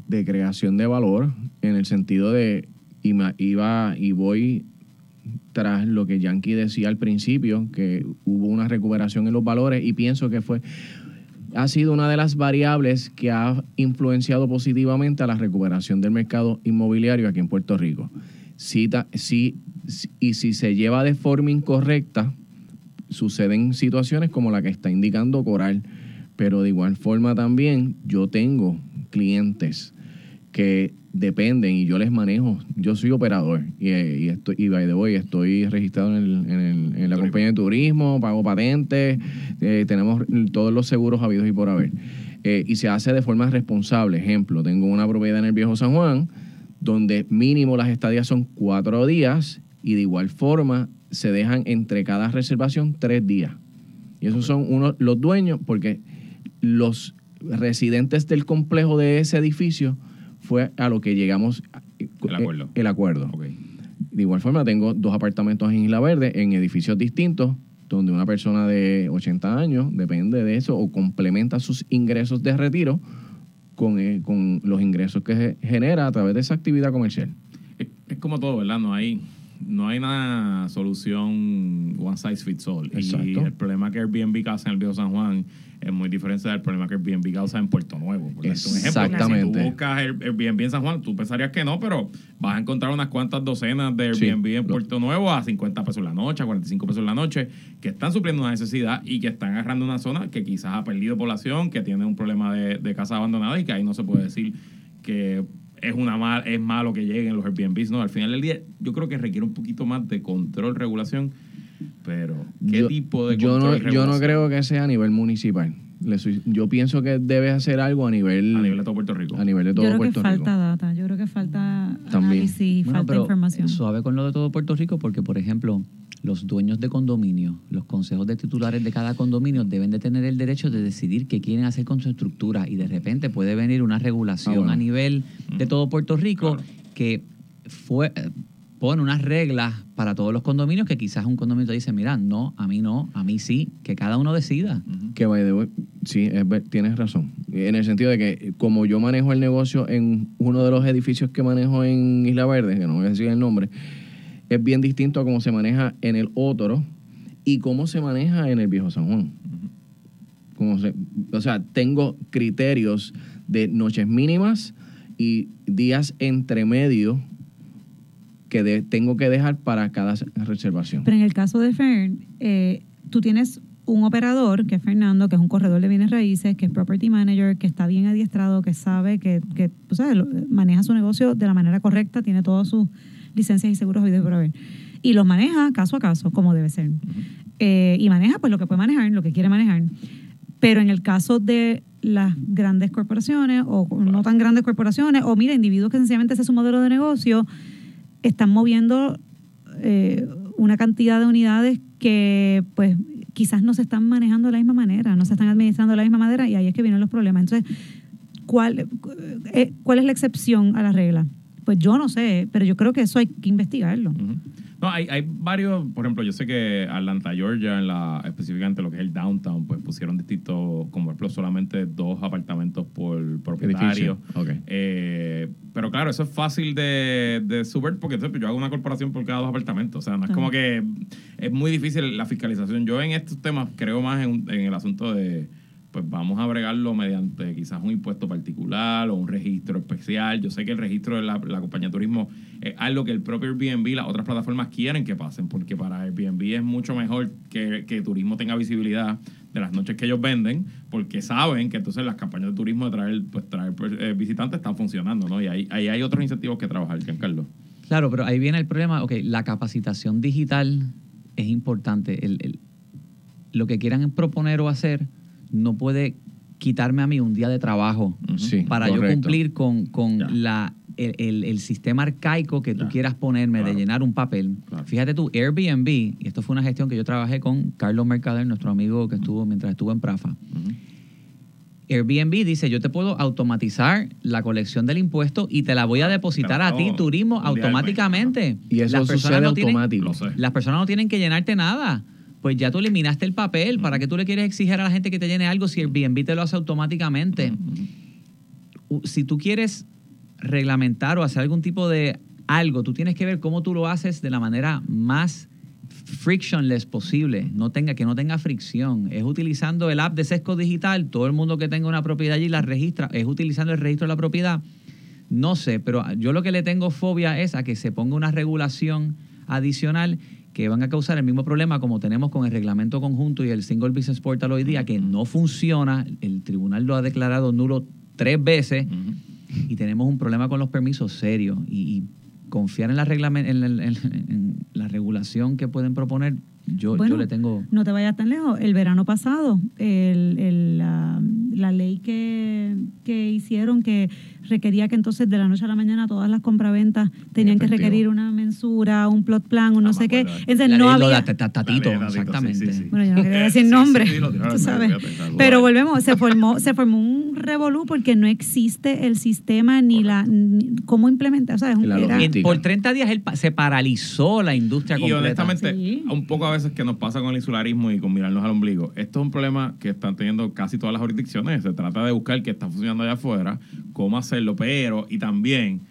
de creación de valor en el sentido de iba y voy tras lo que Yankee decía al principio, que hubo una recuperación en los valores y pienso que fue ha sido una de las variables que ha influenciado positivamente a la recuperación del mercado inmobiliario aquí en Puerto Rico. Si- si- y si se lleva de forma incorrecta, suceden situaciones como la que está indicando Coral, pero de igual forma también yo tengo clientes que dependen y yo les manejo. Yo soy operador y, y, estoy, y by the way, estoy registrado en, el- en el- en la compañía de turismo, pago patentes, eh, tenemos todos los seguros habidos y por haber. Eh, y se hace de forma responsable. Ejemplo, tengo una propiedad en el Viejo San Juan donde mínimo las estadías son cuatro días y de igual forma se dejan entre cada reservación tres días. Y esos son unos, los dueños, porque los residentes del complejo de ese edificio fue a lo que llegamos eh, El acuerdo. el acuerdo. De igual forma, tengo dos apartamentos en Isla Verde en edificios distintos, donde una persona de 80 años depende de eso o complementa sus ingresos de retiro con, eh, con los ingresos que ge- genera a través de esa actividad comercial. Es, es como todo, ¿verdad? No hay, no hay una solución one size fits all. Y Exacto. el problema que Airbnb causa en el Viejo San Juan es muy diferente del problema que Airbnb causa en Puerto Nuevo. Por darte un ejemplo, Exactamente. Si tú buscas Air- Airbnb en San Juan, tú pensarías que no, pero vas a encontrar unas cuantas docenas de Sí, Airbnb en Puerto Nuevo a 50 pesos la noche, a 45 pesos la noche, que están supliendo una necesidad y que están agarrando una zona que quizás ha perdido población, que tiene un problema de, de casa abandonada y que ahí no se puede decir que es una mal, es malo que lleguen los Airbnbs, no, al final del día yo creo que requiere un poquito más de control, regulación, pero ¿qué Yo- tipo de yo control no, y yo no creo que sea a nivel municipal. Yo pienso que debe hacer algo a nivel, a nivel de todo Puerto Rico. a nivel de Yo todo creo que Puerto falta Rico. data, yo creo que falta También. análisis y Bueno, falta pero información. Suave con lo de todo Puerto Rico, porque, por ejemplo, los dueños de condominio, los consejos de titulares de cada condominio deben de tener el derecho de decidir qué quieren hacer con su estructura y de repente puede venir una regulación Ah, bueno. a nivel de todo Puerto Rico Claro. que fue eh, pone unas reglas para todos los condominios que quizás un condominio te dice, mira, no, a mí no, a mí sí, que cada uno decida. Ujú. Que by the way, sí, es tienes razón. En el sentido de que eh, como yo manejo el negocio en uno de los edificios que manejo en Isla Verde, que no voy a decir el nombre, es bien distinto a cómo se maneja en el otro y cómo se maneja en el Viejo San Juan. Como se- o sea, tengo criterios de noches mínimas y días entre medio que de- tengo que dejar para cada reservación. Pero en el caso de Fern, eh, tú tienes un operador, que es Fernando, que es un corredor de bienes raíces, que es property manager, que está bien adiestrado, que sabe que, que sabes, lo- maneja su negocio de la manera correcta, tiene todas sus licencias y seguros y por haber. Y los maneja caso a caso, como debe ser. Eh, y maneja pues lo que puede manejar, lo que quiere manejar. Pero en el caso de las grandes corporaciones o no tan grandes corporaciones, o mira, individuos que sencillamente ese es su modelo de negocio, están moviendo eh, una cantidad de unidades que pues quizás no se están manejando de la misma manera, no se están administrando de la misma manera y ahí es que vienen los problemas. Entonces, ¿cuál, eh, cuál es la excepción a la regla? Pues yo no sé, pero yo creo que eso hay que investigarlo. No, hay, hay varios, por ejemplo, yo sé que Atlanta, Georgia, en la, específicamente lo que es el downtown, pues pusieron distintos, como por ejemplo, solamente dos apartamentos por propietario. Eh, pero claro, eso es fácil de, de subir porque entonces, yo hago una corporación por cada dos apartamentos. O sea, no es como que es muy difícil la fiscalización. Yo en estos temas creo más en, en el asunto de, pues vamos a bregarlo mediante quizás un impuesto particular o un registro especial. Yo sé que el registro de la, la compañía de turismo es algo que el propio Airbnb, las otras plataformas quieren que pasen, porque para Airbnb es mucho mejor que, que turismo tenga visibilidad de las noches que ellos venden, porque saben que entonces las campañas de turismo de traer, pues, traer eh, visitantes están funcionando, ¿no? Y ahí, ahí hay otros incentivos que trabajar, Giancarlo. Claro, pero ahí viene el problema. Ok, la capacitación digital es importante. El- el- lo que quieran proponer o hacer no puede quitarme a mí un día de trabajo Sí, para yo cumplir con, con la, el, el- el sistema arcaico que tú quieras ponerme Claro. de llenar un papel. Claro. Fíjate tú, Airbnb, y esto fue una gestión que yo trabajé con Carlos Mercader, nuestro amigo que estuvo mientras estuvo en Prafa. Airbnb dice, yo te puedo automatizar la colección del impuesto y te la voy a depositar a ti, turismo, automáticamente. Y eso Las personas sucede no tienen- automático. Las personas no tienen que llenarte nada. Pues ya tú eliminaste el papel. ¿Para qué tú le quieres exigir a la gente que te llene algo si Airbnb te lo hace automáticamente? Si tú quieres reglamentar o hacer algún tipo de algo, tú tienes que ver cómo tú lo haces de la manera más frictionless posible, no tenga, que no tenga fricción. Es utilizando el app de Sesco Digital, todo el mundo que tenga una propiedad allí la registra, es utilizando el registro de la propiedad. No sé, pero yo lo que le tengo fobia es a que se ponga una regulación adicional que van a causar el mismo problema como tenemos con el reglamento conjunto y el Single Business Portal hoy día, que no funciona. El tribunal lo ha declarado nulo tres veces y tenemos un problema con los permisos serios. Y, y confiar en la, reglamen- en, en- en- en la regulación que pueden proponer, yo, Bueno, yo le tengo... No te vayas tan lejos. El verano pasado, el- el, la, la ley que, que hicieron que requería que entonces de la noche a la mañana todas las compraventas tenían que requerir una mensura, un plot plan, un no Ah, sé qué. Entonces La no ley había... tatito, La ley exactamente. sí, sí, sí. Bueno, yo no quería decir nombre, tú sabes. Pero volvemos, se formó, se formó un revolú porque no existe el sistema ni la ni cómo implementar. O sea, es un. En- por 30 días él se paralizó la industria Y completa. honestamente, un poco a veces que nos pasa con el insularismo y con mirarnos al ombligo, esto es un problema que están teniendo casi todas las jurisdicciones. Se trata de buscar qué está funcionando allá afuera, cómo hacerlo, pero, y también,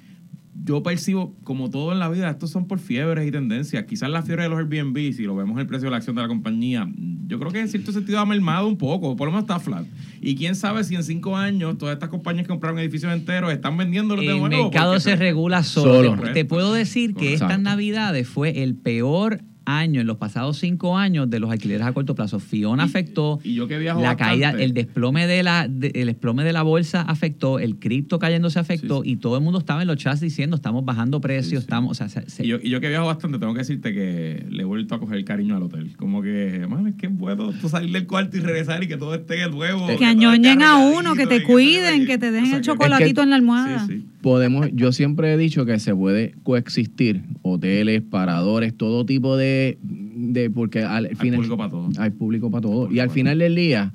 yo percibo, como todo en la vida, estos son por fiebres y tendencias. Quizás la fiebre de los Airbnb, si lo vemos en el precio de la acción de la compañía, yo creo que en cierto sentido ha mermado un poco, por lo menos está flat. Y quién sabe si en cinco años todas estas compañías que compraron edificios enteros están vendiéndolos de El nuevo. mercado porque se regula solo. Solo. Te- Te puedo decir que Exacto. estas navidades fue el peor año en los pasados cinco años de los alquileres a corto plazo. Fiona Y- afectó. y yo que viajo la caída, el desplome de la, de- el desplome de la bolsa afectó, el cripto cayéndose afectó Sí, sí. y todo el mundo estaba en los chats diciendo estamos bajando precios, Sí, sí. estamos, o sea, se- se- Y yo, y yo que viajo bastante, tengo que decirte que le he vuelto a coger el cariño al hotel. Como que, man, es que bueno tú salir del cuarto y regresar y que todo esté nuevo. que esté añoñen a uno, que te cuiden, que te dejen o sea, el que- chocolatito en la almohada. Sí, sí. Podemos, yo siempre he dicho que se puede coexistir hoteles, paradores, todo tipo de, de porque al Hay final público para todo. hay público para todo. Y al final del día,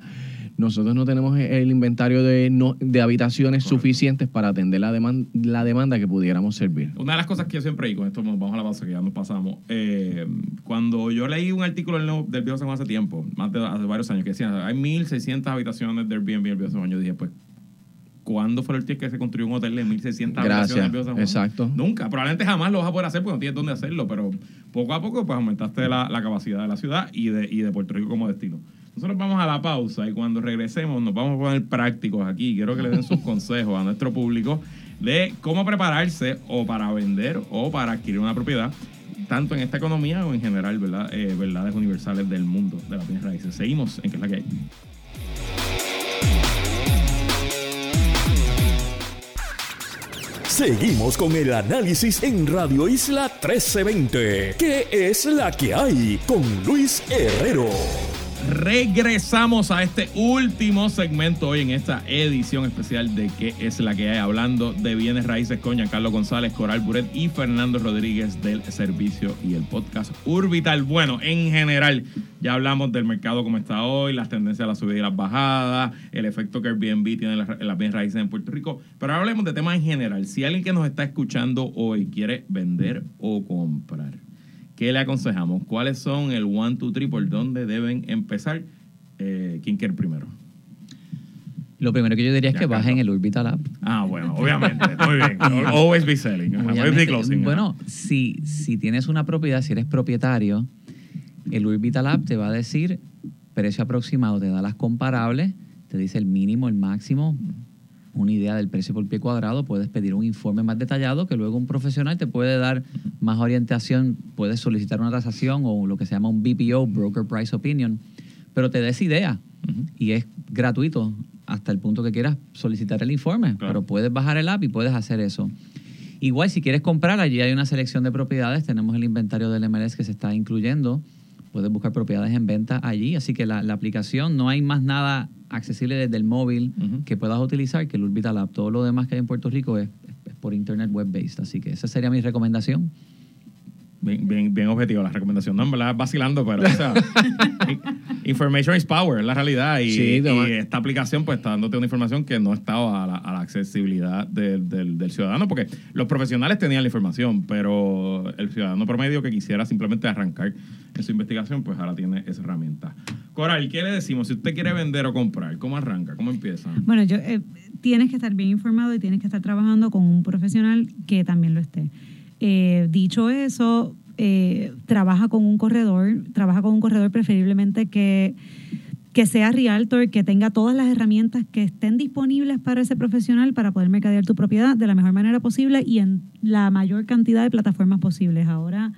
nosotros no tenemos el inventario de, no, de habitaciones Correcto. suficientes para atender la, deman- la demanda que pudiéramos servir. Una de las cosas que yo siempre digo, con esto vamos a la pausa que ya nos pasamos. eh, cuando yo leí un artículo del, del Viejo San Juan hace tiempo, más de hace varios años, que decía, hay 1.600 habitaciones del Airbnb en el Viejo San Juan, yo dije, pues, ¿cuándo fue el último que se construyó un hotel de 1.600 Gracias, exacto. Nunca. Probablemente jamás lo vas a poder hacer porque no tienes dónde hacerlo, pero poco a poco pues aumentaste la, la capacidad de la ciudad y de, y de Puerto Rico como destino. Nosotros vamos a la pausa y cuando regresemos nos vamos a poner prácticos aquí. Quiero que le den sus consejos a nuestro público de cómo prepararse o para vender o para adquirir una propiedad, tanto en esta economía o en general, ¿verdad? Eh, verdades universales del mundo de las bienes raíces. Seguimos en que es la que hay. Seguimos con el análisis en Radio Isla 1320. ¿Qué es la que hay? Con Luis Herrero. Regresamos a este último segmento hoy en esta edición especial de ¿Qué es la que hay? Hablando de bienes raíces con Carlos González, Coral Buret y Fernando Rodríguez del servicio y el podcast Urbital. Bueno, en general, ya hablamos del mercado como está hoy, las tendencias a la subida y las bajadas, el efecto que Airbnb tiene en las, en las bienes raíces en Puerto Rico. Pero ahora hablemos de temas en general. Si alguien que nos está escuchando hoy quiere vender o comprar, ¿Qué le aconsejamos? ¿Cuáles son el one, two, three, por dónde deben empezar? Eh, ¿Quién quiere primero? Lo primero que yo diría es Ya, que bajen el Orbital App. Ah, bueno, obviamente. Muy bien. Always be selling. Always be closing. bueno, si, si tienes una propiedad, si eres propietario, el Orbital App te va a decir precio aproximado, te da las comparables, te dice el mínimo, el máximo, una idea del precio por pie cuadrado, puedes pedir un informe más detallado que luego un profesional te puede dar más orientación, puedes solicitar una tasación o lo que se llama un BPO, Broker Price Opinion, pero te des idea y es gratuito hasta el punto que quieras solicitar el informe, Claro. pero puedes bajar el app y puedes hacer eso. Igual, si quieres comprar, allí hay una selección de propiedades. Tenemos el inventario del MLS que se está incluyendo. Puedes buscar propiedades en venta allí. Así que la, la aplicación, no hay más nada accesible desde el móvil que puedas utilizar que el Urbital App. Todo lo demás que hay en Puerto Rico es, es por internet web-based. Así que esa sería mi recomendación. Bien, bien, bien objetivo la recomendación. No, en verdad, vacilando, pero, o sea, information is power, es la realidad. Y, Sí, esta aplicación, pues, está dándote una información que no estaba a la, a la accesibilidad del- del, del ciudadano, porque los profesionales tenían la información, pero el ciudadano promedio que quisiera simplemente arrancar en su investigación, pues ahora tiene esa herramienta. Coral, ¿qué le decimos? Si usted quiere vender o comprar, ¿cómo arranca? ¿Cómo empieza? Bueno, yo, eh, tienes que estar bien informado y tienes que estar trabajando con un profesional que también lo esté. Eh, dicho eso, eh, trabaja con un corredor, trabaja con un corredor preferiblemente que, que sea realtor, que tenga todas las herramientas que estén disponibles para ese profesional para poder mercadear tu propiedad de la mejor manera posible y en la mayor cantidad de plataformas posibles. Ahora,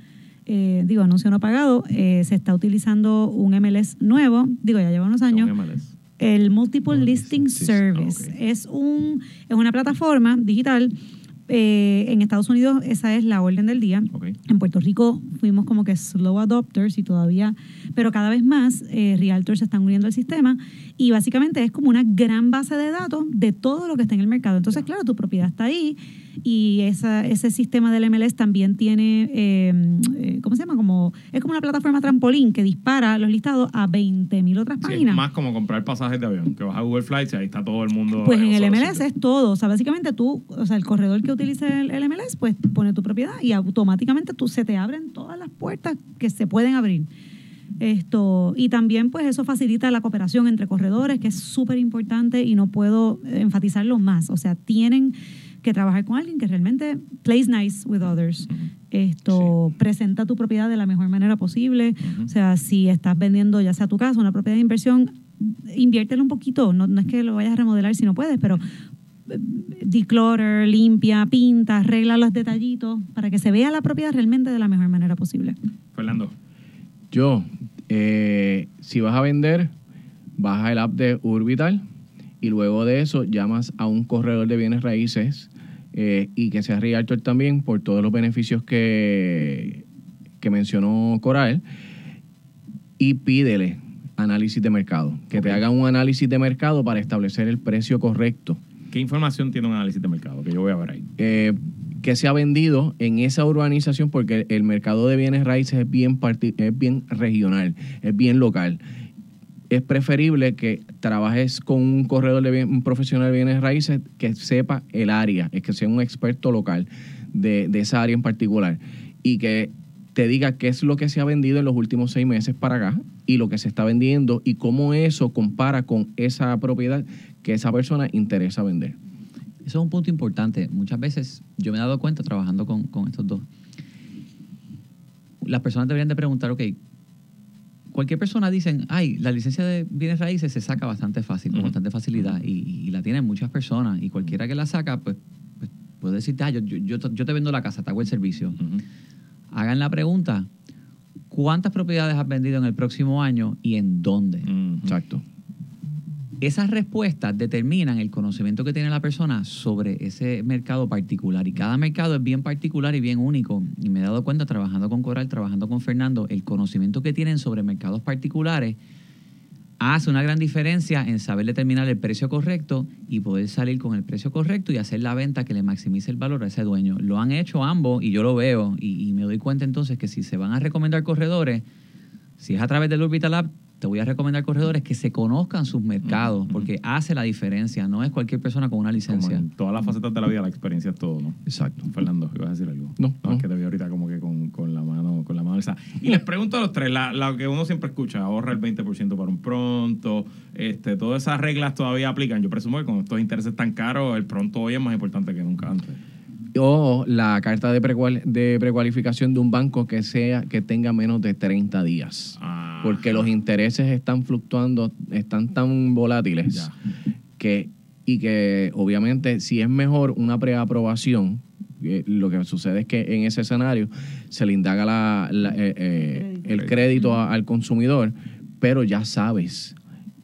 eh, digo, anuncio no pagado, eh, se está utilizando un MLS nuevo, digo, ya lleva unos años, MLS. el Multiple Listing Service. Es, un, es una plataforma digital. Eh, en Estados Unidos esa es la orden del día. En Puerto Rico fuimos como que slow adopters y todavía, pero cada vez más eh, realtors se están uniendo al sistema y básicamente es como una gran base de datos de todo lo que está en el mercado. Entonces, claro, tu propiedad está ahí y esa, ese sistema del MLS también tiene, eh, eh, ¿cómo se llama? Como, es como una plataforma trampolín que dispara los listados a 20 mil otras Sí, es páginas. más como comprar pasajes de avión, que vas a Google Flights y ahí está todo el mundo. Pues en el MLS sitio. es todo. O sea, básicamente tú, o sea, el corredor que utilice el, el MLS, pues pone tu propiedad y automáticamente tú se te abren todas las puertas que se pueden abrir. Esto, y también pues eso facilita la cooperación entre corredores, que es súper importante y no puedo enfatizarlo más. O sea, tienen que trabajar con alguien que realmente plays nice with others. Esto presenta tu propiedad de la mejor manera posible. O sea, si estás vendiendo ya sea tu casa, una propiedad de inversión, inviértelo un poquito. No, no es que lo vayas a remodelar si no puedes, pero eh, declutter, limpia, pinta, arregla los detallitos para que se vea la propiedad realmente de la mejor manera posible. Fernando. Yo, eh, si vas a vender, baja el app de Urbital y luego de eso llamas a un corredor de bienes raíces eh, y que sea Realtor también por todos los beneficios que, que mencionó Coral y pídele análisis de mercado, que te hagan un análisis de mercado para establecer el precio correcto ¿Qué información tiene un análisis de mercado? Que yo voy a ver ahí. eh, que se ha vendido en esa urbanización porque el mercado de bienes raíces es bien, es bien regional, es bien local. Es preferible que trabajes con un corredor de un profesional de bienes raíces que sepa el área, es que sea un experto local de, de esa área en particular y que te diga qué es lo que se ha vendido en los últimos seis meses para acá y lo que se está vendiendo y cómo eso compara con esa propiedad que esa persona interesa vender. Eso es un punto importante. Muchas veces yo me he dado cuenta trabajando con, con estos dos. Las personas deberían de preguntar, ok, cualquier persona dicen, ay, la licencia de bienes raíces se saca bastante fácil, con bastante facilidad, y, y la tienen muchas personas, y cualquiera que la saca, pues, pues puede decirte, ah, yo, yo, yo te- vendo la casa, te hago el servicio. Hagan la pregunta, ¿cuántas propiedades has vendido en el próximo año y en dónde? Exacto. Esas respuestas determinan el conocimiento que tiene la persona sobre ese mercado particular. Y cada mercado es bien particular y bien único. Y me he dado cuenta trabajando con Coral, trabajando con Fernando, el conocimiento que tienen sobre mercados particulares hace una gran diferencia en saber determinar el precio correcto y poder salir con el precio correcto y hacer la venta que le maximice el valor a ese dueño. Lo han hecho ambos y yo lo veo y, me doy cuenta entonces que si se van a recomendar corredores, si es a través del Orbital Lab, te voy a recomendar corredores que se conozcan sus mercados, porque hace la diferencia. No es cualquier persona con una Como licencia. en todas las facetas de la vida, la experiencia es todo, ¿no? Exacto. Fernando, ¿ibas a decir algo? No, no. no. es que te vi ahorita como que con, con la mano con la mano alzada. Y les pregunto a los tres, la, la que uno siempre escucha, ahorra el 20% para un pronto, este, todas esas reglas todavía aplican. Yo presumo que con estos intereses tan caros, el pronto hoy es más importante que nunca antes. O la carta de, precual- de precualificación de un banco que sea que tenga menos de 30 días. Ah. Porque los intereses están fluctuando, están tan volátiles Ya. que y que obviamente si es mejor una preaprobación, eh, lo que sucede es que en ese escenario se le indaga la- la- eh, eh, el crédito a- al consumidor, pero ya sabes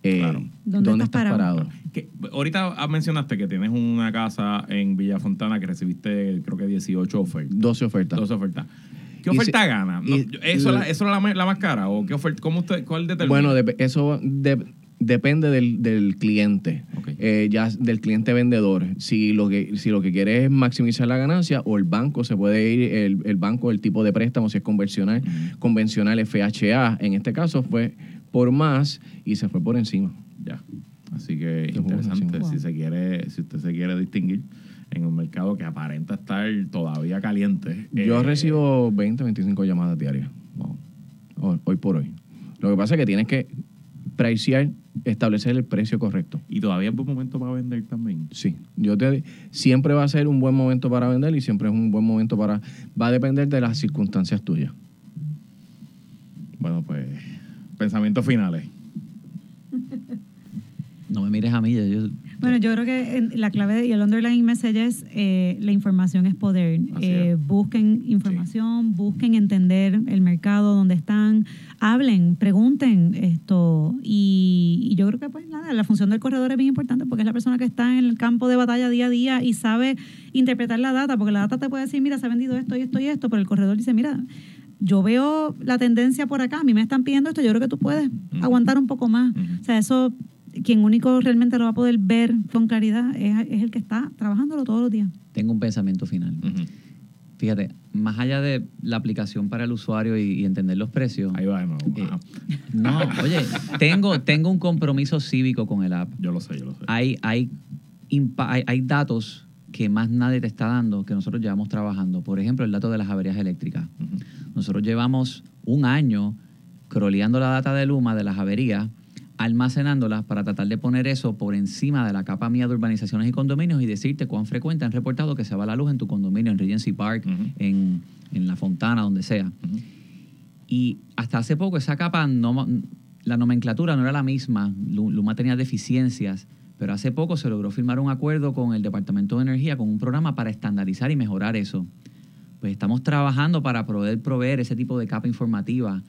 eh, Claro. dónde, ¿Dónde estás estás parado. parado? Que, ahorita ah, mencionaste que tienes una casa en Villa Fontana que recibiste creo que 18 ofertas. 12 ofertas. 12 ofertas. ¿Qué oferta gana? No, y- ¿Eso, es la, ¿Eso es la, ma- la más cara? ¿O qué oferta? ¿Cómo usted, ¿Cuál determina? Bueno, eso de- depende del, del cliente, eh, ya del cliente vendedor. Si lo que si lo que quiere es maximizar la ganancia o el banco se puede ir el, el banco el tipo de préstamo si es convencional convencional FHA en este caso fue por más y se fue por encima. Ya. Así que Qué interesante. Si se quiere, si usted se quiere distinguir en un mercado que aparenta estar todavía caliente. Yo eh, recibo 20, 25 llamadas diarias wow. hoy, hoy por hoy. Lo que pasa es que tienes que pricear, establecer el precio correcto. Y todavía es buen momento para vender también. Sí, yo te siempre va a ser un buen momento para vender y siempre es un buen momento para va a depender de las circunstancias tuyas. Bueno, pues pensamientos finales. No me mires a mí, yo, Bueno, yo creo que la clave y el underlying message es eh, la información es poder. Eh, busquen información, busquen entender el mercado donde están, hablen, pregunten esto. Y, y yo creo que pues nada, la función del corredor es bien importante porque es la persona que está en el campo de batalla día a día y sabe interpretar la data, porque la data te puede decir, mira, se ha vendido esto y esto y esto, pero el corredor dice, mira, yo veo la tendencia por acá, a mí me están pidiendo esto, yo creo que tú puedes aguantar un poco más. O sea, eso, quien único realmente lo va a poder ver con claridad es, es el que está trabajándolo todos los días. tengo un pensamiento final. Fíjate, más allá de la aplicación para el usuario y, y entender los precios, Ahí va de nuevo. Eh, no, oye, tengo, tengo un compromiso cívico con el app. Yo lo sé, yo lo sé. Hay, hay, hay, hay datos que más nadie te está dando que nosotros llevamos trabajando. Por ejemplo, el dato de las averías eléctricas. Nosotros llevamos un año croleando la data de Luma de las averías, almacenándolas para tratar de poner eso por encima de la capa mía de urbanizaciones y condominios y decirte cuán frecuente han reportado que se va la luz en tu condominio, en Regency Park, en, en La Fontana, donde sea. Y hasta hace poco esa capa, no, la nomenclatura no era la misma, Lu- Luma tenía deficiencias, pero hace poco se logró firmar un acuerdo con el Departamento de Energía, con un programa para estandarizar y mejorar eso. Pues estamos trabajando para poder proveer ese tipo de capa informativa.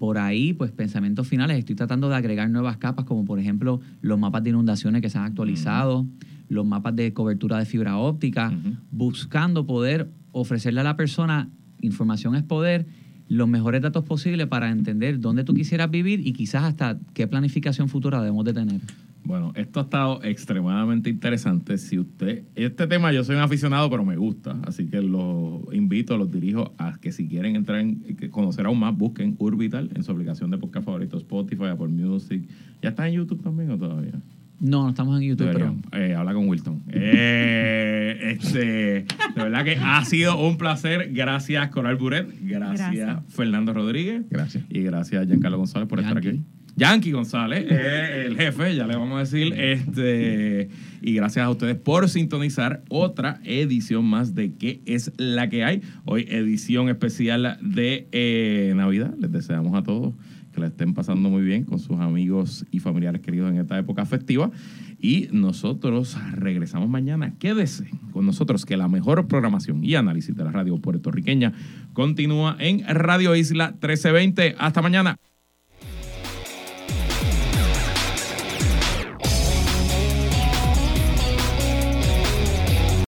Por ahí, pues pensamientos finales, estoy tratando de agregar nuevas capas, como por ejemplo los mapas de inundaciones que se han actualizado, los mapas de cobertura de fibra óptica, buscando poder ofrecerle a la persona información es poder, los mejores datos posibles para entender dónde tú quisieras vivir y quizás hasta qué planificación futura debemos de tener. Bueno, esto ha estado extremadamente interesante. Si usted, este tema yo soy un aficionado, pero me gusta, así que los invito, los dirijo a que si quieren entrar en conocer aún más, busquen Urbital en su aplicación de podcast favorito, Spotify, Apple Music. ¿Ya está en YouTube también o todavía? No, no estamos en YouTube, pero. Eh, habla con Wilton. Eh, este, de verdad que ha sido un placer. Gracias, Coral Buret. Gracias, Gracias. Fernando Rodríguez. Gracias. Y gracias, Giancarlo González, por estar aquí. Yankee González, eh, el jefe, ya le vamos a decir. Este, y gracias a ustedes por sintonizar otra edición más de ¿Qué es la que hay? Hoy edición especial de eh, Navidad. Les deseamos a todos que la estén pasando muy bien con sus amigos y familiares queridos en esta época festiva. Y nosotros regresamos mañana. Quédese con nosotros que la mejor programación y análisis de la radio puertorriqueña continúa en Radio Isla 1320. Hasta mañana.